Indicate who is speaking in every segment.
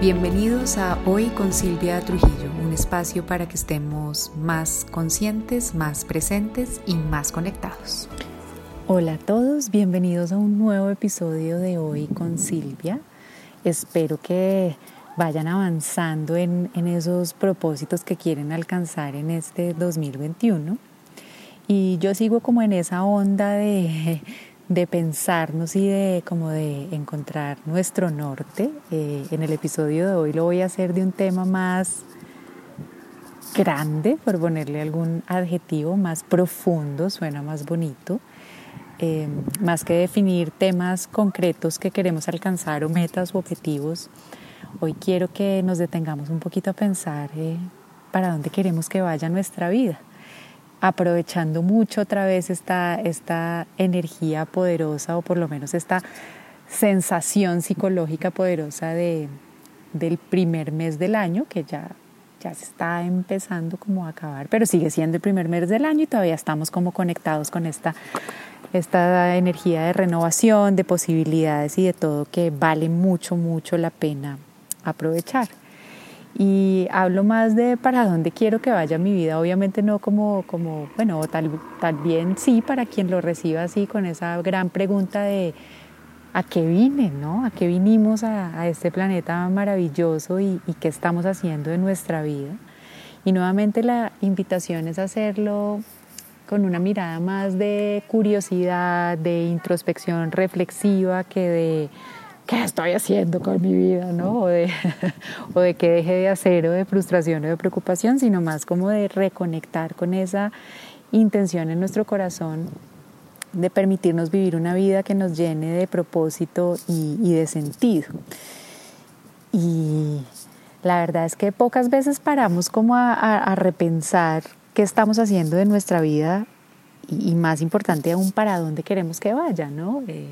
Speaker 1: Bienvenidos a Hoy con Silvia Trujillo, un espacio para que estemos más conscientes, más presentes y más conectados.
Speaker 2: Hola a todos, bienvenidos a un nuevo episodio de Hoy con Silvia. Espero que vayan avanzando en, esos propósitos que quieren alcanzar en este 2021. Y yo sigo como en esa onda de de pensarnos y de como de encontrar nuestro norte. Eh, en el episodio de hoy lo voy a hacer de un tema más grande, por ponerle algún adjetivo, más profundo, suena más bonito, eh, más que definir temas concretos que queremos alcanzar o metas o objetivos. Hoy quiero que nos detengamos un poquito a pensar eh, para dónde queremos que vaya nuestra vida aprovechando mucho otra vez esta, esta energía poderosa o por lo menos esta sensación psicológica poderosa de, del primer mes del año, que ya, ya se está empezando como a acabar, pero sigue siendo el primer mes del año y todavía estamos como conectados con esta, esta energía de renovación, de posibilidades y de todo que vale mucho, mucho la pena aprovechar y hablo más de para dónde quiero que vaya mi vida, obviamente no como, como bueno, tal, tal bien sí para quien lo reciba así con esa gran pregunta de a qué vine, ¿no? A qué vinimos a, a este planeta maravilloso y, y, qué estamos haciendo en nuestra vida. Y nuevamente la invitación es hacerlo con una mirada más de curiosidad, de introspección reflexiva que de ¿qué estoy haciendo con mi vida? ¿no? O, de, o de que deje de hacer o de frustración o de preocupación, sino más como de reconectar con esa intención en nuestro corazón de permitirnos vivir una vida que nos llene de propósito y, de sentido. Y la verdad es que pocas veces paramos como a, repensar qué estamos haciendo de nuestra vida y, más importante aún para dónde queremos que vaya, ¿no? Eh,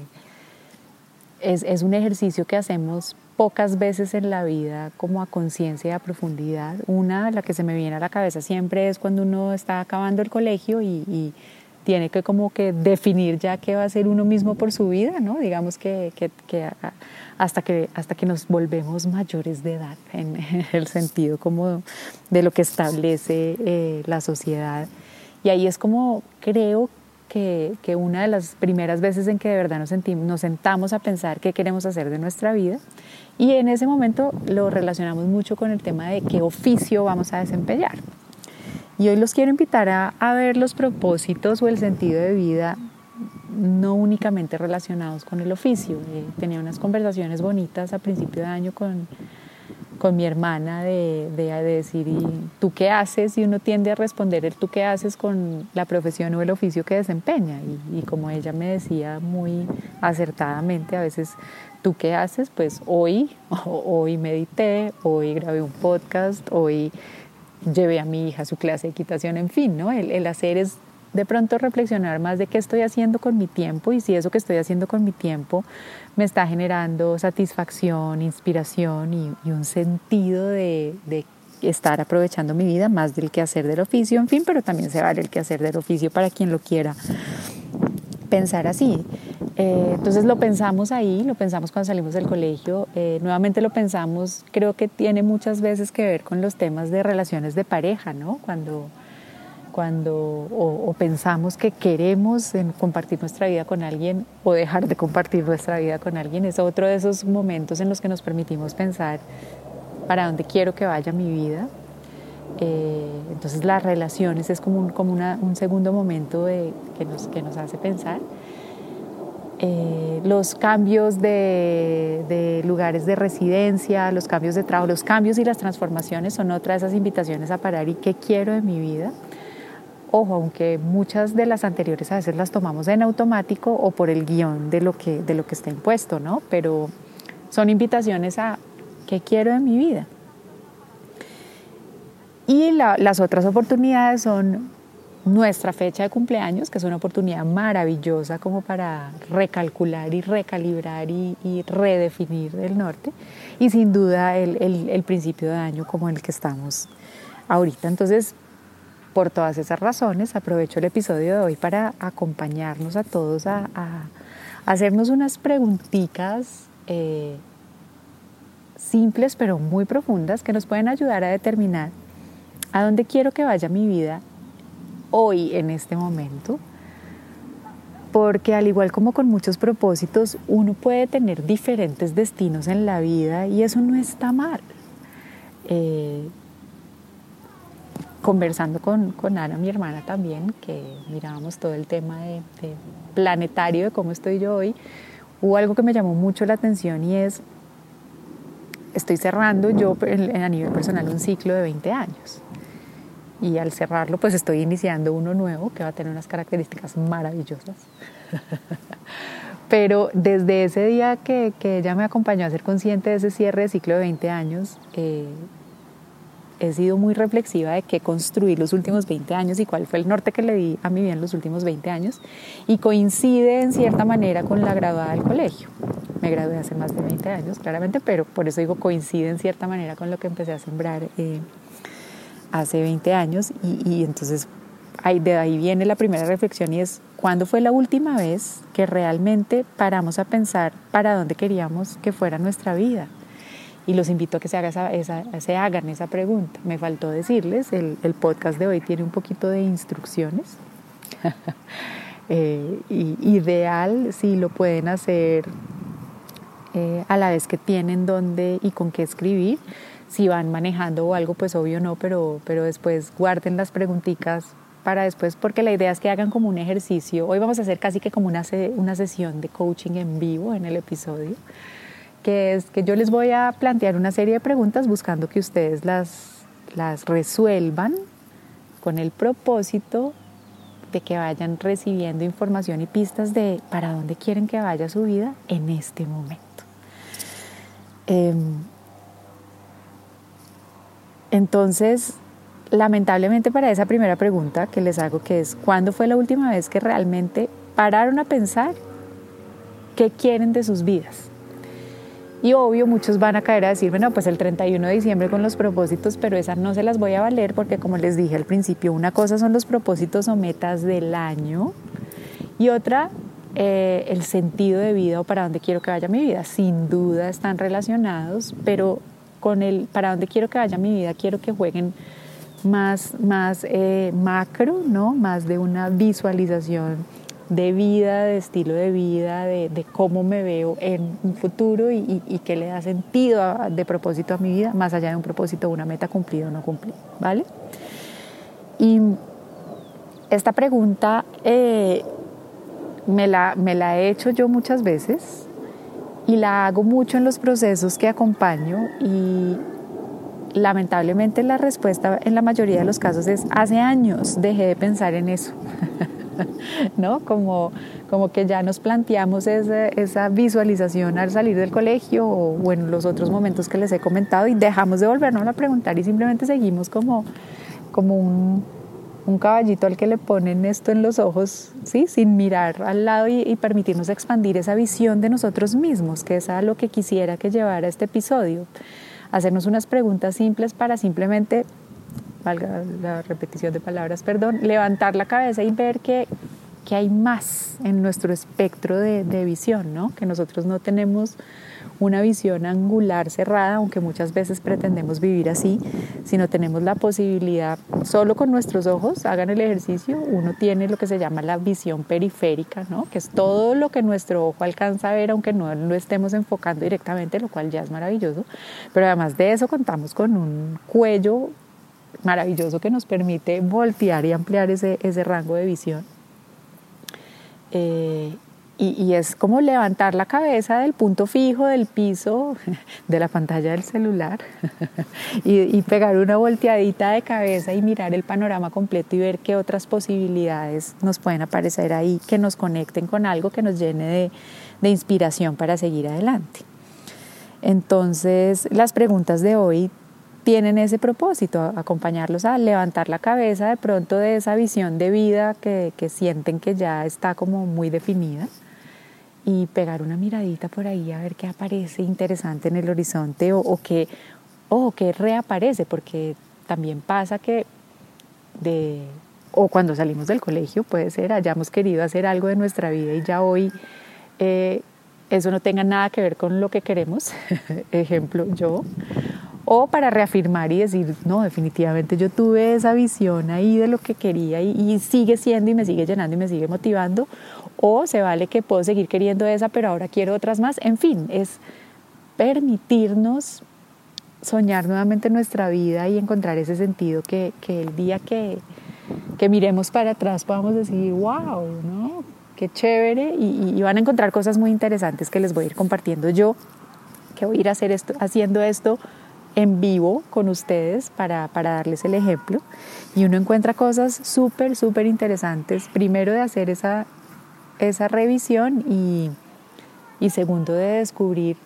Speaker 2: es, un ejercicio que hacemos pocas veces en la vida como a conciencia y a profundidad. Una, la que se me viene a la cabeza siempre es cuando uno está acabando el colegio y, tiene que como que definir ya qué va a ser uno mismo por su vida, ¿no? Digamos que, hasta que hasta que nos volvemos mayores de edad, en el sentido como de lo que establece eh, la sociedad. Y ahí es como creo que, una de las primeras veces en que de verdad nos, sentimos, sentamos a pensar qué queremos hacer de nuestra vida y en ese momento lo relacionamos mucho con el tema de qué oficio vamos a desempeñar. Y hoy los quiero invitar a, a ver los propósitos o el sentido de vida no únicamente relacionados con el oficio. Eh, tenía unas conversaciones bonitas a principio de año con, con mi hermana de, de, decir, ¿y tú qué haces? Y uno tiende a responder el tú qué haces con la profesión o el oficio que desempeña. Y, como ella me decía muy acertadamente, a veces, ¿tú qué haces? Pues hoy, hoy medité, hoy grabé un podcast, hoy llevé a mi hija a su clase de equitación, en fin, ¿no? El, el hacer es de pronto reflexionar más de qué estoy haciendo con mi tiempo y si eso que estoy haciendo con mi tiempo me está generando satisfacción, inspiración y, un sentido de, estar aprovechando mi vida más del que hacer del oficio, en fin, pero también se vale el que hacer del oficio para quien lo quiera pensar así. Eh, entonces lo pensamos ahí, lo pensamos cuando salimos del colegio, eh, nuevamente lo pensamos, creo que tiene muchas veces que ver con los temas de relaciones de pareja, ¿no? Cuando cuando o, pensamos que queremos compartir nuestra vida con alguien o dejar de compartir nuestra vida con alguien, es otro de esos momentos en los que nos permitimos pensar para dónde quiero que vaya mi vida. Eh, entonces las relaciones es como un, como un segundo momento de, que, nos, que nos hace pensar. Eh, los cambios de, de, lugares de residencia, los cambios de trabajo, los cambios y las transformaciones son otra de esas invitaciones a parar y qué quiero de mi vida. Ojo, aunque muchas de las anteriores a veces las tomamos en automático o por el guion de lo que, de lo que está impuesto, ¿no? Pero son invitaciones a qué quiero de mi vida. Y las otras oportunidades son nuestra fecha de cumpleaños, que es una oportunidad maravillosa como para recalcular y recalibrar y, redefinir el norte. Y sin duda el, el, el principio de año como el que estamos ahorita. Entonces, por todas esas razones, aprovecho el episodio de hoy para acompañarnos a todos a, hacernos unas preguntitas eh, simples pero muy profundas que nos pueden ayudar a determinar a dónde quiero que vaya mi vida hoy en este momento. Porque al igual como con muchos propósitos, uno puede tener diferentes destinos en la vida y eso no está mal. Eh, conversando con, con, Ana, mi hermana también, que mirábamos todo el tema de, planetario, de cómo estoy yo hoy, hubo algo que me llamó mucho la atención y es, estoy cerrando yo a nivel personal un ciclo de 20 años. Y al cerrarlo, pues estoy iniciando uno nuevo que va a tener unas características maravillosas. Pero desde ese día que, que, ella me acompañó a ser consciente de ese cierre de ciclo de 20 años, eh, he sido muy reflexiva de qué construir los últimos 20 años y cuál fue el norte que le di a mi vida en los últimos 20 años y coincide en cierta manera con la graduada del colegio. Me gradué hace más de 20 años, claramente, pero por eso digo coincide en cierta manera con lo que empecé a sembrar eh, hace 20 años y, y entonces ahí, de ahí viene la primera reflexión y es cuándo fue la última vez que realmente paramos a pensar para dónde queríamos que fuera nuestra vida y los invito a que se, haga esa, se hagan esa pregunta. Me faltó decirles, el, el podcast de hoy tiene un poquito de instrucciones. eh, y, ideal si lo pueden hacer eh, a la vez que tienen dónde y con qué escribir. Si van manejando o algo, pues obvio no, pero, pero después guarden las preguntitas para después, porque la idea es que hagan como un ejercicio. Hoy vamos a hacer casi que como una, una sesión de coaching en vivo en el episodio que es que yo les voy a plantear una serie de preguntas buscando que ustedes las, las resuelvan con el propósito de que vayan recibiendo información y pistas de para dónde quieren que vaya su vida en este momento. Em, entonces, lamentablemente para esa primera pregunta que les hago, que es, ¿cuándo fue la última vez que realmente pararon a pensar qué quieren de sus vidas? Y obvio, muchos van a caer a decir, bueno, pues el 31 de diciembre con los propósitos, pero esas no se las voy a valer porque como les dije al principio, una cosa son los propósitos o metas del año y otra eh, el sentido de vida o para dónde quiero que vaya mi vida. Sin duda están relacionados, pero con el para dónde quiero que vaya mi vida quiero que jueguen más, más eh, macro, ¿no? más de una visualización de vida, de estilo de vida, de, cómo me veo en un futuro y, y, qué le da sentido de propósito a mi vida, más allá de un propósito, una meta cumplida o no cumplida, ¿vale? Y esta pregunta eh, me, la, me la he hecho yo muchas veces y la hago mucho en los procesos que acompaño y lamentablemente la respuesta en la mayoría de los casos es hace años dejé de pensar en eso. ¿no? Como, como que ya nos planteamos esa, visualización al salir del colegio o, en los otros momentos que les he comentado y dejamos de volvernos a preguntar y simplemente seguimos como, como un, un caballito al que le ponen esto en los ojos, ¿sí? sin mirar al lado y, y, permitirnos expandir esa visión de nosotros mismos, que es a lo que quisiera que llevara este episodio. Hacernos unas preguntas simples para simplemente valga la repetición de palabras, perdón, levantar la cabeza y ver que, que hay más en nuestro espectro de, de, visión, ¿no? que nosotros no tenemos una visión angular cerrada, aunque muchas veces pretendemos vivir así, sino tenemos la posibilidad, solo con nuestros ojos, hagan el ejercicio, uno tiene lo que se llama la visión periférica, ¿no? que es todo lo que nuestro ojo alcanza a ver, aunque no lo estemos enfocando directamente, lo cual ya es maravilloso, pero además de eso contamos con un cuello maravilloso que nos permite voltear y ampliar ese, ese rango de visión. Eh, y, es como levantar la cabeza del punto fijo del piso, de la pantalla del celular, y, y, pegar una volteadita de cabeza y mirar el panorama completo y ver qué otras posibilidades nos pueden aparecer ahí que nos conecten con algo que nos llene de, de inspiración para seguir adelante. Entonces, las preguntas de hoy tienen ese propósito, acompañarlos a levantar la cabeza de pronto de esa visión de vida que, sienten que ya está como muy definida y pegar una miradita por ahí a ver qué aparece interesante en el horizonte o, o que, o que reaparece, porque también pasa que de, o cuando salimos del colegio puede ser, hayamos querido hacer algo de nuestra vida y ya hoy eh, eso no tenga nada que ver con lo que queremos, ejemplo yo, o para reafirmar y decir, no, definitivamente yo tuve esa visión ahí de lo que quería y, sigue siendo y me sigue llenando y me sigue motivando, o se vale que puedo seguir queriendo esa, pero ahora quiero otras más, en fin, es permitirnos soñar nuevamente nuestra vida y encontrar ese sentido que, que el día que, que miremos para atrás podamos decir, wow, ¿no? Qué chévere y, van a encontrar cosas muy interesantes que les voy a ir compartiendo. Yo, que voy a ir a hacer esto, haciendo esto en vivo con ustedes para, para darles el ejemplo. Y uno encuentra cosas súper, súper interesantes. Primero de hacer esa, esa revisión y, y segundo de descubrir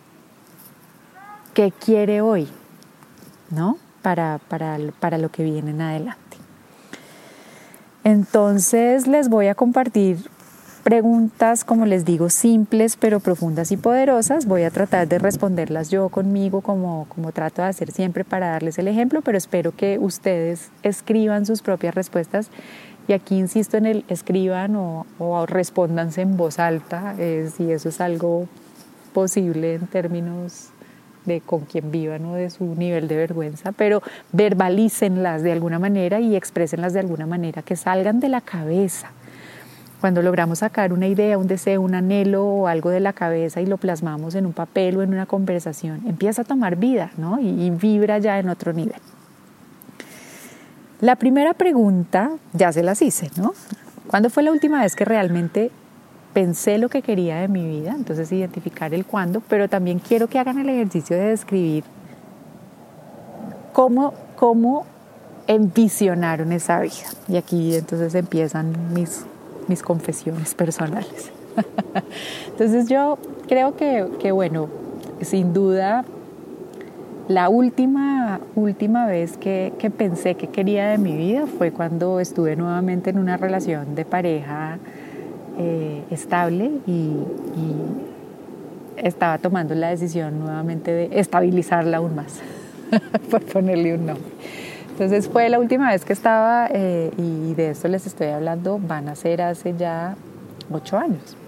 Speaker 2: qué quiere hoy, ¿no? Para, para, para lo que viene en adelante. Entonces les voy a compartir preguntas, como les digo, simples pero profundas y poderosas. Voy a tratar de responderlas yo conmigo como, como trato de hacer siempre para darles el ejemplo, pero espero que ustedes escriban sus propias respuestas. Y aquí insisto en el escriban o, o respóndanse en voz alta, eh, si eso es algo posible en términos de con quien vivan o de su nivel de vergüenza, pero verbalícenlas de alguna manera y exprésenlas de alguna manera, que salgan de la cabeza. Cuando logramos sacar una idea, un deseo, un anhelo o algo de la cabeza y lo plasmamos en un papel o en una conversación, empieza a tomar vida ¿no? y, y vibra ya en otro nivel. La primera pregunta ya se las hice, ¿no? ¿Cuándo fue la última vez que realmente pensé lo que quería de mi vida, entonces identificar el cuándo, pero también quiero que hagan el ejercicio de describir cómo, cómo envisionaron esa vida. Y aquí entonces empiezan mis, mis confesiones personales. entonces yo creo que, que, bueno, sin duda, la última, última vez que, que pensé que quería de mi vida fue cuando estuve nuevamente en una relación de pareja eh, estable y, estaba tomando la decisión nuevamente de estabilizarla aún más, por ponerle un nombre. Entonces fue la última vez que estaba eh, y de esto les estoy hablando, van a ser hace ya ocho años.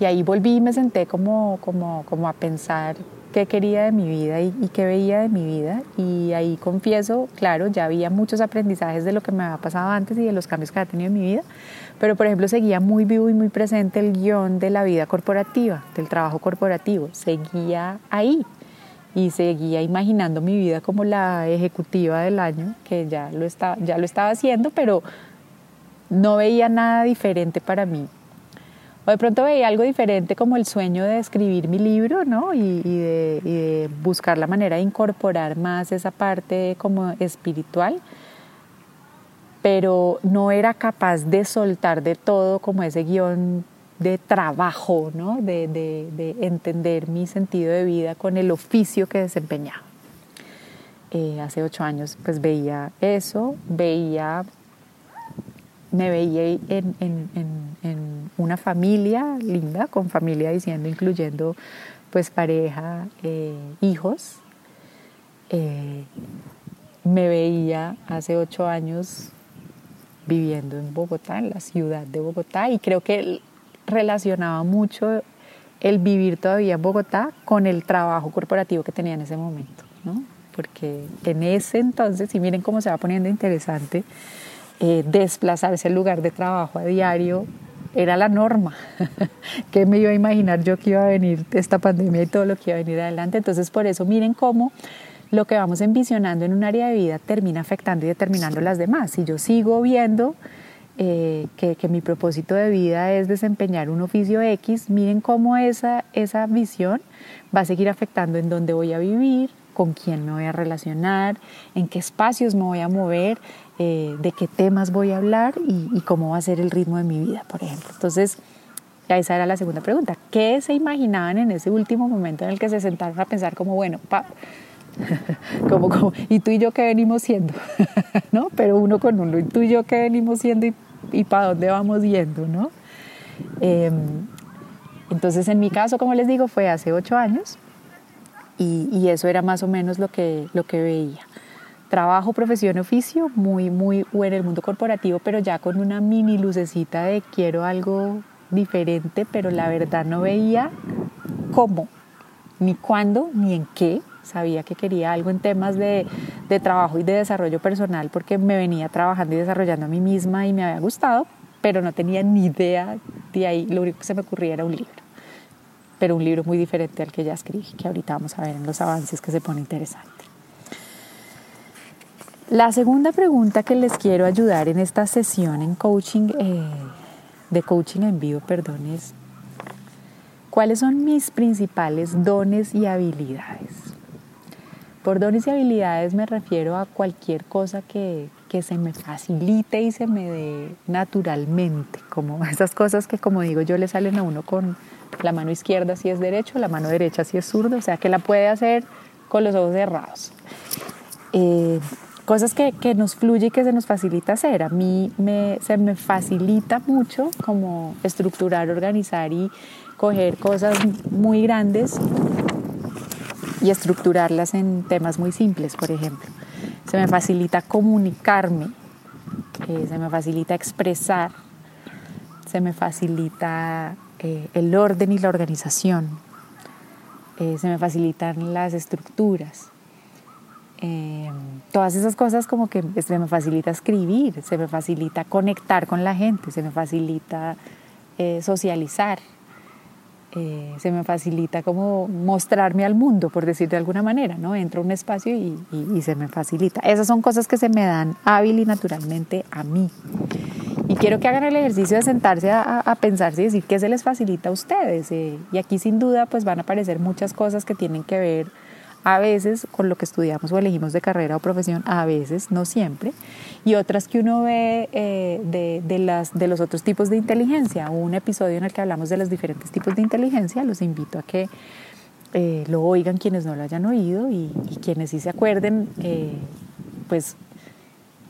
Speaker 2: Y ahí volví y me senté como, como, como a pensar qué quería de mi vida y, y, qué veía de mi vida. Y ahí confieso, claro, ya había muchos aprendizajes de lo que me había pasado antes y de los cambios que había tenido en mi vida, pero por ejemplo seguía muy vivo y muy presente el guion de la vida corporativa, del trabajo corporativo, seguía ahí y seguía imaginando mi vida como la ejecutiva del año, que ya lo estaba, ya lo estaba haciendo, pero no veía nada diferente para mí o de pronto veía algo diferente como el sueño de escribir mi libro, ¿no? Y, de, buscar la manera de incorporar más esa parte como espiritual, pero no era capaz de soltar de todo como ese guion de trabajo, ¿no? De, de entender mi sentido de vida con el oficio que desempeñaba. Eh, hace ocho años pues veía eso, veía me veía en, en, en, una familia linda, con familia diciendo, incluyendo pues pareja, eh, hijos. Eh, me veía hace ocho años viviendo en Bogotá, en la ciudad de Bogotá, y creo que relacionaba mucho el vivir todavía en Bogotá con el trabajo corporativo que tenía en ese momento, ¿no? Porque en ese entonces, y miren cómo se va poniendo interesante, eh, desplazarse al lugar de trabajo a diario era la norma. ¿Qué me iba a imaginar yo que iba a venir esta pandemia y todo lo que iba a venir adelante? Entonces, por eso miren cómo lo que vamos envisionando en un área de vida termina afectando y determinando las demás. Si yo sigo viendo eh, que, que, mi propósito de vida es desempeñar un oficio X, miren cómo esa, esa visión va a seguir afectando en dónde voy a vivir, con quién me voy a relacionar, en qué espacios me voy a mover, eh, de qué temas voy a hablar y, cómo va a ser el ritmo de mi vida, por ejemplo. Entonces, esa era la segunda pregunta. ¿Qué se imaginaban en ese último momento en el que se sentaron a pensar como, bueno, pa, como, como, y tú y yo qué venimos siendo, ¿no? Pero uno con uno, y tú y yo qué venimos siendo y, y para dónde vamos yendo, ¿no? Em, entonces, en mi caso, como les digo, fue hace ocho años y, eso era más o menos lo que, lo que veía trabajo, profesión, oficio, muy, muy en el mundo corporativo, pero ya con una mini lucecita de quiero algo diferente, pero la verdad no veía cómo, ni cuándo, ni en qué. Sabía que quería algo en temas de, de trabajo y de desarrollo personal porque me venía trabajando y desarrollando a mí misma y me había gustado, pero no tenía ni idea de ahí. Lo único que se me ocurría era un libro, pero un libro muy diferente al que ya escribí, que ahorita vamos a ver en los avances que se pone interesante. La segunda pregunta que les quiero ayudar en esta sesión en coaching, eh, de coaching en vivo, perdón, es cuáles son mis principales dones y habilidades. Por dones y habilidades me refiero a cualquier cosa que, que se me facilite y se me dé naturalmente, como esas cosas que como digo yo le salen a uno con la mano izquierda si es derecho, la mano derecha si es zurdo, o sea que la puede hacer con los ojos cerrados. Eh, cosas que, que, nos fluye y que se nos facilita hacer. A mí se me facilita mucho como estructurar, organizar y coger cosas muy grandes y estructurarlas en temas muy simples, por ejemplo. Se me facilita comunicarme, eh, se me facilita expresar, se me facilita eh, el orden y la organización, eh, se me facilitan las estructuras. todas esas cosas como que se me facilita escribir, se me facilita conectar con la gente, se me facilita socializar. Eh, se me facilita como mostrarme al mundo, por decir de alguna manera, ¿no? Entro a un espacio y, se me facilita. Esas son cosas que se me dan hábil y naturalmente a mí. Y quiero que hagan el ejercicio de sentarse a, a pensarse y decir qué se les facilita a ustedes. Eh, y aquí sin duda pues van a aparecer muchas cosas que tienen que ver a veces con lo que estudiamos o elegimos de carrera o profesión, a veces, no siempre, y otras que uno ve eh, de, de, las, de los otros tipos de inteligencia. Un episodio en el que hablamos de los diferentes tipos de inteligencia, los invito a que eh, lo oigan quienes no lo hayan oído y, quienes sí se acuerden, eh, pues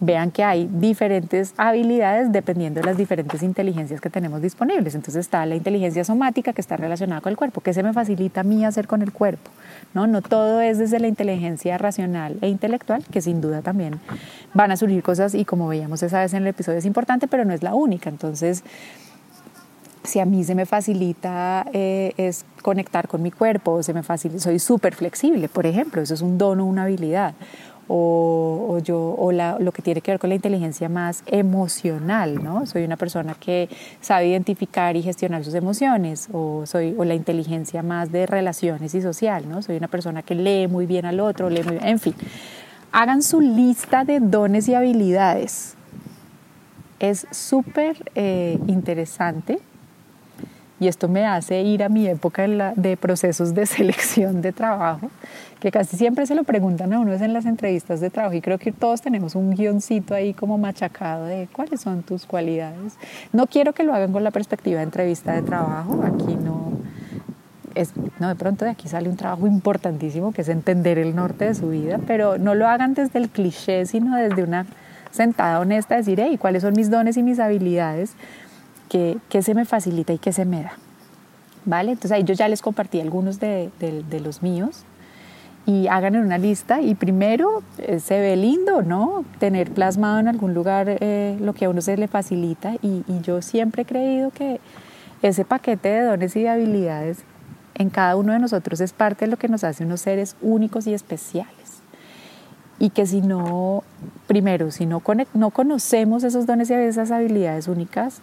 Speaker 2: vean que hay diferentes habilidades dependiendo de las diferentes inteligencias que tenemos disponibles. Entonces está la inteligencia somática que está relacionada con el cuerpo, que se me facilita a mí hacer con el cuerpo. No, no todo es desde la inteligencia racional e intelectual, que sin duda también van a surgir cosas y como veíamos esa vez en el episodio es importante, pero no es la única. Entonces, si a mí se me facilita eh, es conectar con mi cuerpo, se me facilita, soy súper flexible, por ejemplo, eso es un don o una habilidad o, yo, o lo que tiene que ver con la inteligencia más emocional, ¿no? Soy una persona que sabe identificar y gestionar sus emociones, o, soy, o la inteligencia más de relaciones y social, ¿no? Soy una persona que lee muy bien al otro, lee muy bien, en fin. Hagan su lista de dones y habilidades. Es súper eh, interesante y esto me hace ir a mi época de procesos de selección de trabajo, que casi siempre se lo preguntan a uno en las entrevistas de trabajo y creo que todos tenemos un guioncito ahí como machacado de cuáles son tus cualidades. No quiero que lo hagan con la perspectiva de entrevista de trabajo, aquí no es, no, de pronto de aquí sale un trabajo importantísimo que es entender el norte de su vida, pero no lo hagan desde el cliché, sino desde una sentada honesta, decir, hey, ¿cuáles son mis dones y mis habilidades? Que, se me facilita y que se me da. ¿Vale? Entonces ahí yo ya les compartí algunos de, los míos y hagan una lista y primero eh, se ve lindo, ¿no? Tener plasmado en algún lugar eh, lo que a uno se le facilita y, y, yo siempre he creído que ese paquete de dones y de habilidades en cada uno de nosotros es parte de lo que nos hace unos seres únicos y especiales. Y que si no, primero, si no, no conocemos esos dones y esas habilidades únicas,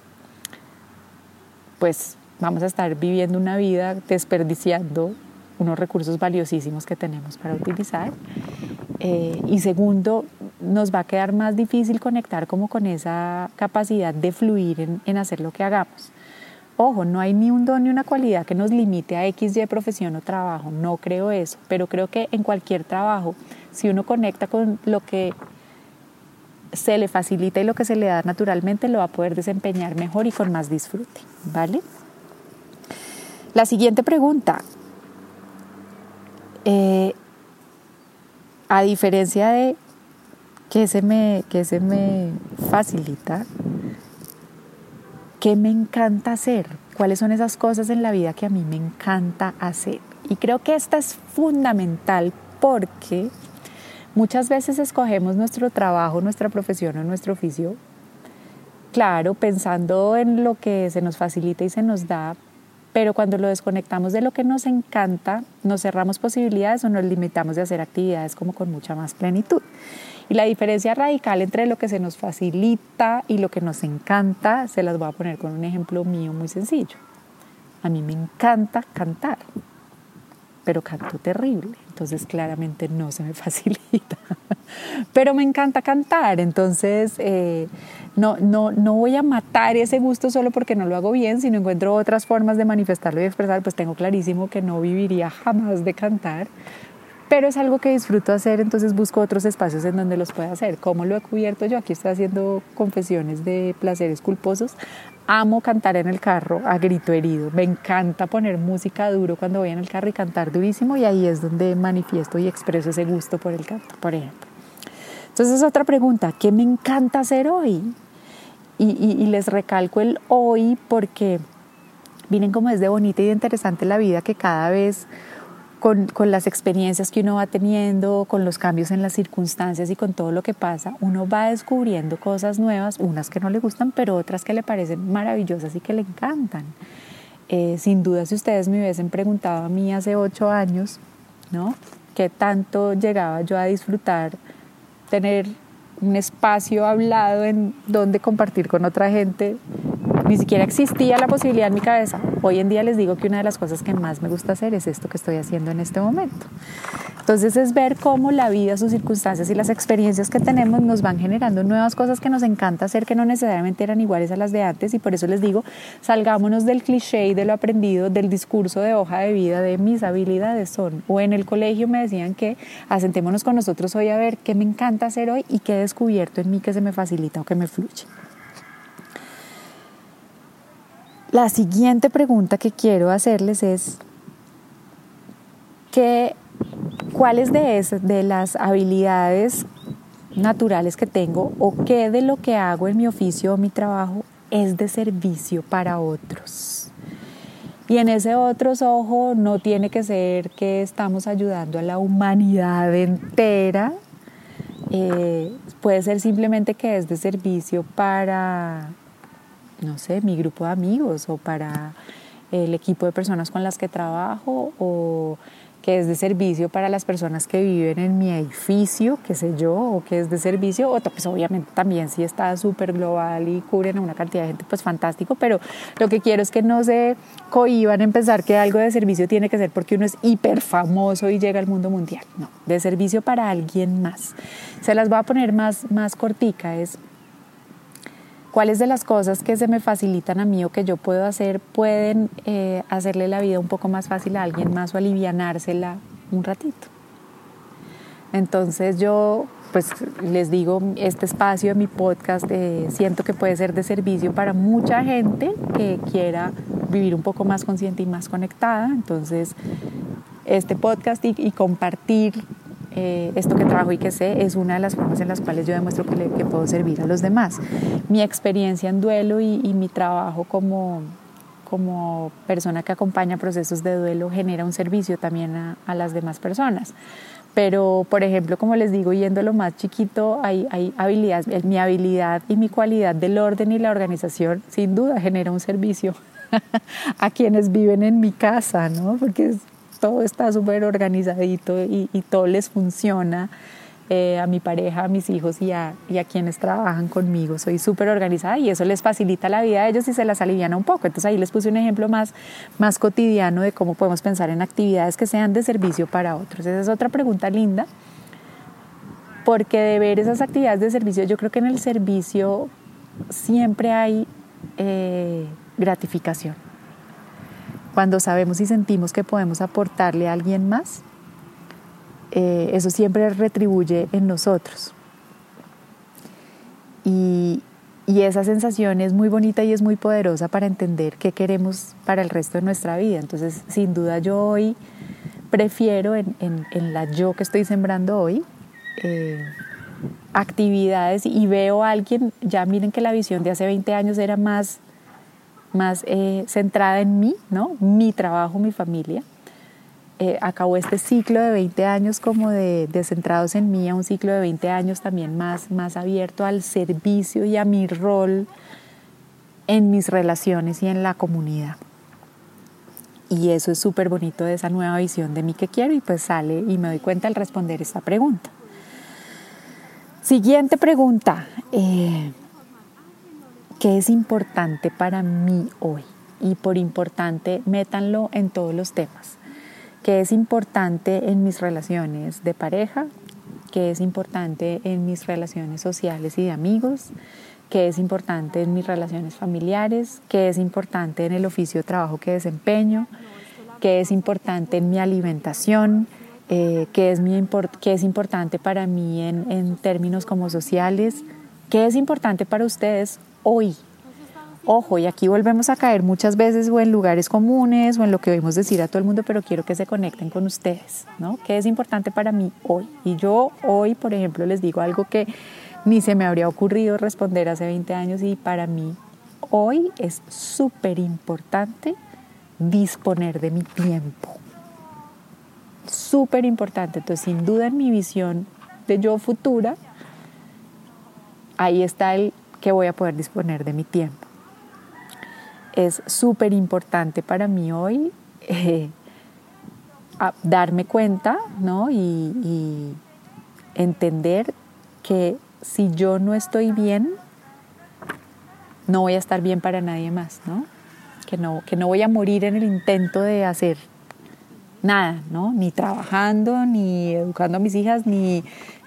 Speaker 2: pues vamos a estar viviendo una vida desperdiciando unos recursos valiosísimos que tenemos para utilizar. Eh, y segundo, nos va a quedar más difícil conectar como con esa capacidad de fluir en, en, hacer lo que hagamos. Ojo, no hay ni un don ni una cualidad que nos limite a X, Y profesión o trabajo, no creo eso, pero creo que en cualquier trabajo, si uno conecta con lo que se le facilita y lo que se le da naturalmente lo va a poder desempeñar mejor y con más disfrute, ¿vale? La siguiente pregunta. Eh, a diferencia de que se, me, que se me facilita, ¿qué me encanta hacer? ¿Cuáles son esas cosas en la vida que a mí me encanta hacer? Y creo que esta es fundamental porque Muchas veces escogemos nuestro trabajo, nuestra profesión o nuestro oficio claro, pensando en lo que se nos facilita y se nos da, pero cuando lo desconectamos de lo que nos encanta, nos cerramos posibilidades o nos limitamos de hacer actividades como con mucha más plenitud. Y la diferencia radical entre lo que se nos facilita y lo que nos encanta, se las voy a poner con un ejemplo mío muy sencillo. A mí me encanta cantar, pero canto terrible, entonces claramente no se me facilita. pero me encanta cantar, entonces eh, no, no, no voy a matar ese gusto solo porque no lo hago bien, sino encuentro otras formas de manifestarlo y expresar, pues tengo clarísimo que no viviría jamás de cantar, pero es algo que disfruto hacer, entonces busco otros espacios en donde los pueda hacer. ¿Cómo lo he cubierto yo? Aquí estoy haciendo confesiones de placeres culposos. Amo cantar en el carro a grito herido. Me encanta poner música duro cuando voy en el carro y cantar durísimo y ahí es donde manifiesto y expreso ese gusto por el canto, por ejemplo. Entonces es otra pregunta, ¿qué me encanta hacer hoy? Y, y les recalco el hoy porque miren cómo es de bonita y de interesante la vida que cada vez con, con, las experiencias que uno va teniendo, con los cambios en las circunstancias y con todo lo que pasa, uno va descubriendo cosas nuevas, unas que no le gustan, pero otras que le parecen maravillosas y que le encantan. Eh, sin duda, si ustedes me hubiesen preguntado a mí hace ocho años, ¿no? ¿Qué tanto llegaba yo a disfrutar tener un espacio hablado en donde compartir con otra gente? Ni siquiera existía la posibilidad en mi cabeza. Hoy en día les digo que una de las cosas que más me gusta hacer es esto que estoy haciendo en este momento. Entonces es ver cómo la vida, sus circunstancias y las experiencias que tenemos nos van generando nuevas cosas que nos encanta hacer que no necesariamente eran iguales a las de antes y por eso les digo, salgámonos del cliché y de lo aprendido, del discurso de hoja de vida de mis habilidades son. O en el colegio me decían que asentémonos con nosotros hoy a ver qué me encanta hacer hoy y qué he descubierto en mí que se me facilita o que me fluye. La siguiente pregunta que quiero hacerles es, ¿qué, ¿cuáles de, esas, de las habilidades naturales que tengo o qué de lo que hago en mi oficio o mi trabajo es de servicio para otros? Y en ese otros ojo no tiene que ser que estamos ayudando a la humanidad entera, eh, puede ser simplemente que es de servicio para no sé, mi grupo de amigos o para el equipo de personas con las que trabajo o que es de servicio para las personas que viven en mi edificio, qué sé yo, o que es de servicio, o pues obviamente también si está súper global y cubren a una cantidad de gente, pues fantástico, pero lo que quiero es que no se cohiban en pensar que algo de servicio tiene que ser porque uno es hiper famoso y llega al mundo mundial, no, de servicio para alguien más. Se las voy a poner más, más cortica, es cuáles de las cosas que se me facilitan a mí o que yo puedo hacer pueden eh, hacerle la vida un poco más fácil a alguien más o alivianársela un ratito. Entonces yo pues les digo, este espacio de mi podcast eh, siento que puede ser de servicio para mucha gente que quiera vivir un poco más consciente y más conectada. Entonces, este podcast y compartir eh, esto que trabajo y que sé es una de las formas en las cuales yo demuestro que, que puedo servir a los demás. Mi experiencia en duelo y, mi trabajo como, como persona que acompaña procesos de duelo genera un servicio también a, a las demás personas. Pero, por ejemplo, como les digo, yendo lo más chiquito, hay, hay habilidades, mi habilidad y mi cualidad del orden y la organización sin duda genera un servicio a quienes viven en mi casa, ¿no? Porque todo está súper organizadito y, todo les funciona. Eh, a mi pareja, a mis hijos y a, quienes trabajan conmigo. Soy súper organizada y eso les facilita la vida a ellos y se las aliviana un poco. Entonces ahí les puse un ejemplo más, más cotidiano de cómo podemos pensar en actividades que sean de servicio para otros. Esa es otra pregunta linda, porque de ver esas actividades de servicio, yo creo que en el servicio siempre hay eh, gratificación cuando sabemos y sentimos que podemos aportarle a alguien más, eh, eso siempre retribuye en nosotros. Y, y, esa sensación es muy bonita y es muy poderosa para entender qué queremos para el resto de nuestra vida. Entonces, sin duda yo hoy prefiero en, en, la yo que estoy sembrando hoy, eh, actividades y veo a alguien, ya miren que la visión de hace 20 años era más más eh, centrada en mí, ¿no? mi trabajo, mi familia. Eh, acabó este ciclo de 20 años como de, centrados en mí, a un ciclo de 20 años también más, más abierto al servicio y a mi rol en mis relaciones y en la comunidad. Y eso es súper bonito de esa nueva visión de mí que quiero y pues sale y me doy cuenta al responder esta pregunta. Siguiente pregunta. Eh, ¿Qué es importante para mí hoy? Y por importante, métanlo en todos los temas. ¿Qué es importante en mis relaciones de pareja? ¿Qué es importante en mis relaciones sociales y de amigos? qué es importante en mis relaciones familiares, qué es importante en el oficio de trabajo que desempeño, qué es importante en mi alimentación, eh, qué, es mi qué es importante para mí en, en términos como sociales, qué es importante para ustedes hoy. Ojo, y aquí volvemos a caer muchas veces o en lugares comunes o en lo que oímos decir a todo el mundo, pero quiero que se conecten con ustedes, ¿no? ¿Qué es importante para mí hoy? Y yo hoy, por ejemplo, les digo algo que ni se me habría ocurrido responder hace 20 años y para mí hoy es súper importante disponer de mi tiempo. Súper importante. Entonces, sin duda en mi visión de yo futura, ahí está el que voy a poder disponer de mi tiempo. Es súper importante para mí hoy eh, darme cuenta ¿no? y, y entender que si yo no estoy bien, no voy a estar bien para nadie más, ¿no? Que no, que no voy a morir en el intento de hacer nada, ¿no? Ni trabajando, ni educando a mis hijas, ni,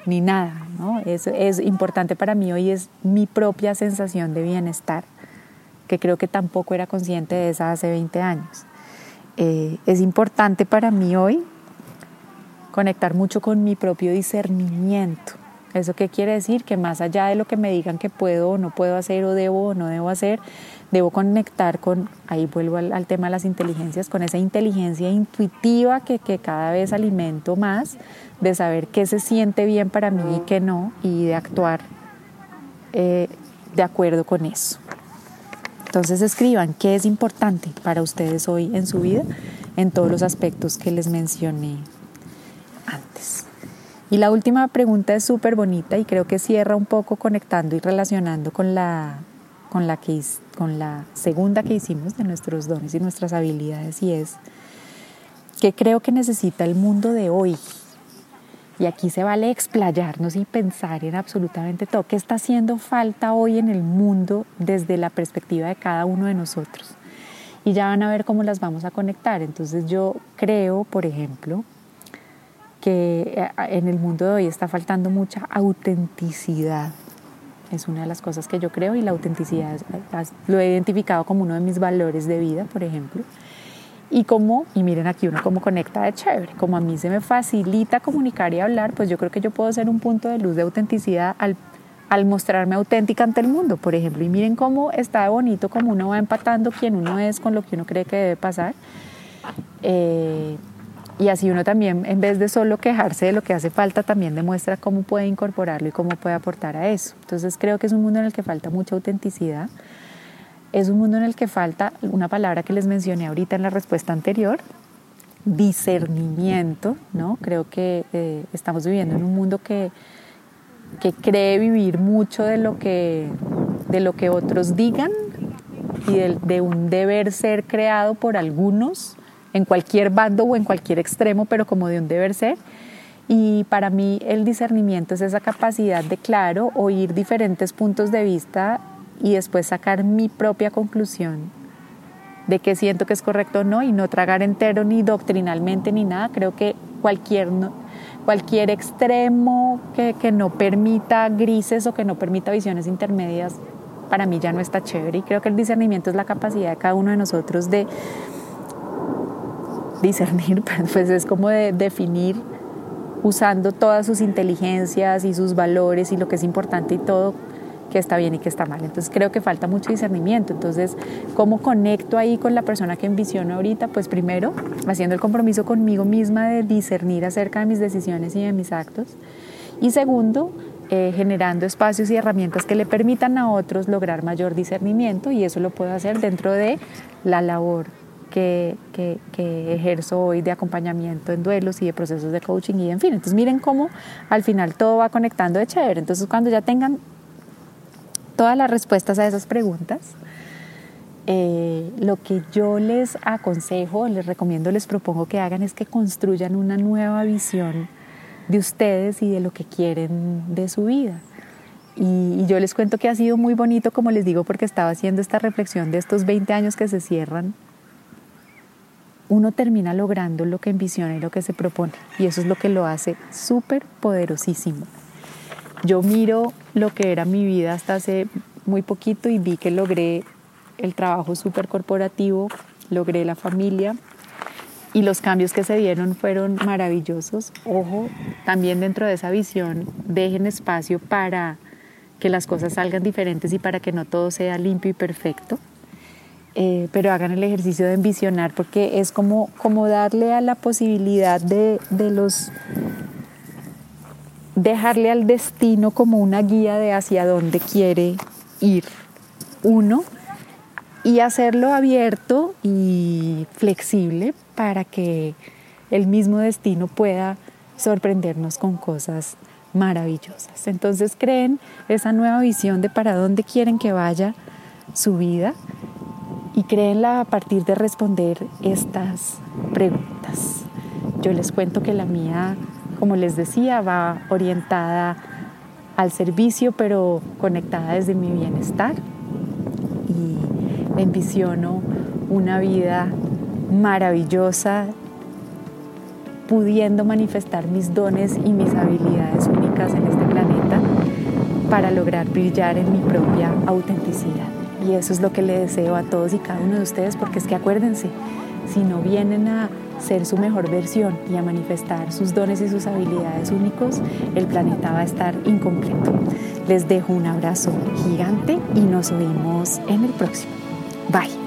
Speaker 2: ni nada, ¿no? Es, es importante para mí hoy, es mi propia sensación de bienestar, que creo que tampoco era consciente de esa hace 20 años. Eh, es importante para mí hoy conectar mucho con mi propio discernimiento, ¿Eso qué quiere decir? Que más allá de lo que me digan que puedo o no puedo hacer o debo o no debo hacer, debo conectar con, ahí vuelvo al, tema de las inteligencias, con esa inteligencia intuitiva que, cada vez alimento más, de saber qué se siente bien para mí y qué no, y de actuar eh, de acuerdo con eso. Entonces escriban qué es importante para ustedes hoy en su vida en todos los aspectos que les mencioné antes. Y la última pregunta es súper bonita y creo que cierra un poco conectando y relacionando con la, con, la que, con la segunda que hicimos de nuestros dones y nuestras habilidades y es que creo que necesita el mundo de hoy. Y aquí se vale explayarnos y pensar en absolutamente todo. ¿Qué está haciendo falta hoy en el mundo desde la perspectiva de cada uno de nosotros? Y ya van a ver cómo las vamos a conectar. Entonces yo creo, por ejemplo, que eh, en el mundo de hoy está faltando mucha autenticidad. Es una de las cosas que yo creo y la autenticidad lo he identificado como uno de mis valores de vida, por ejemplo. Y como, y miren aquí uno como conecta de chévere, como a mí se me facilita comunicar y hablar, pues yo creo que yo puedo ser un punto de luz de autenticidad al, al mostrarme auténtica ante el mundo, por ejemplo. Y miren cómo está bonito, como uno va empatando quién uno es con lo que uno cree que debe pasar. Eh, y así uno también, en vez de solo quejarse de lo que hace falta, también demuestra cómo puede incorporarlo y cómo puede aportar a eso. Entonces creo que es un mundo en el que falta mucha autenticidad. Es un mundo en el que falta una palabra que les mencioné ahorita en la respuesta anterior, discernimiento, ¿no? Creo que eh, estamos viviendo en un mundo que, que cree vivir mucho de lo que, de lo que otros digan y de, de un deber ser creado por algunos en cualquier bando o en cualquier extremo, pero como de un deber ser. Y para mí el discernimiento es esa capacidad de, claro, oír diferentes puntos de vista y después sacar mi propia conclusión de qué siento que es correcto o no y no tragar entero ni doctrinalmente ni nada. Creo que cualquier, cualquier extremo que, que no permita grises o que no permita visiones intermedias, para mí ya no está chévere. Y creo que el discernimiento es la capacidad de cada uno de nosotros de discernir, pues es como de definir usando todas sus inteligencias y sus valores y lo que es importante y todo que está bien y que está mal. Entonces creo que falta mucho discernimiento. Entonces, ¿cómo conecto ahí con la persona que envisiono ahorita? Pues primero, haciendo el compromiso conmigo misma de discernir acerca de mis decisiones y de mis actos. Y segundo, eh, generando espacios y herramientas que le permitan a otros lograr mayor discernimiento y eso lo puedo hacer dentro de la labor que, ejerzo hoy de acompañamiento en duelos y de procesos de coaching y en fin. Entonces miren cómo al final todo va conectando de chévere. Entonces cuando ya tengan todas las respuestas a esas preguntas, eh, lo que yo les aconsejo, les recomiendo, les propongo que hagan es que construyan una nueva visión de ustedes y de lo que quieren de su vida. Y, yo les cuento que ha sido muy bonito, como les digo, porque estaba haciendo esta reflexión de estos 20 años que se cierran. Uno termina logrando lo que ambiciona y lo que se propone. Y eso es lo que lo hace súper poderosísimo. Yo miro lo que era mi vida hasta hace muy poquito y vi que logré el trabajo súper corporativo, logré la familia y los cambios que se dieron fueron maravillosos. Ojo, también dentro de esa visión dejen espacio para que las cosas salgan diferentes y para que no todo sea limpio y perfecto. Eh, pero hagan el ejercicio de envisionar porque es como, como darle a la posibilidad de, de los dejarle al destino como una guía de hacia dónde quiere ir uno y hacerlo abierto y flexible para que el mismo destino pueda sorprendernos con cosas maravillosas. Entonces creen esa nueva visión de para dónde quieren que vaya su vida y créenla a partir de responder estas preguntas. Yo les cuento que la mía, como les decía, va orientada al servicio, pero conectada desde mi bienestar envisiono una vida maravillosa, pudiendo manifestar mis dones y mis habilidades únicas en este planeta para lograr brillar en mi propia autenticidad. Y eso es lo que le deseo a todos y cada uno de ustedes, porque es que acuérdense, si no vienen a ser su mejor versión y a manifestar sus dones y sus habilidades únicos, el planeta va a estar incompleto. Les dejo un abrazo gigante y nos oímos en el próximo. Bye.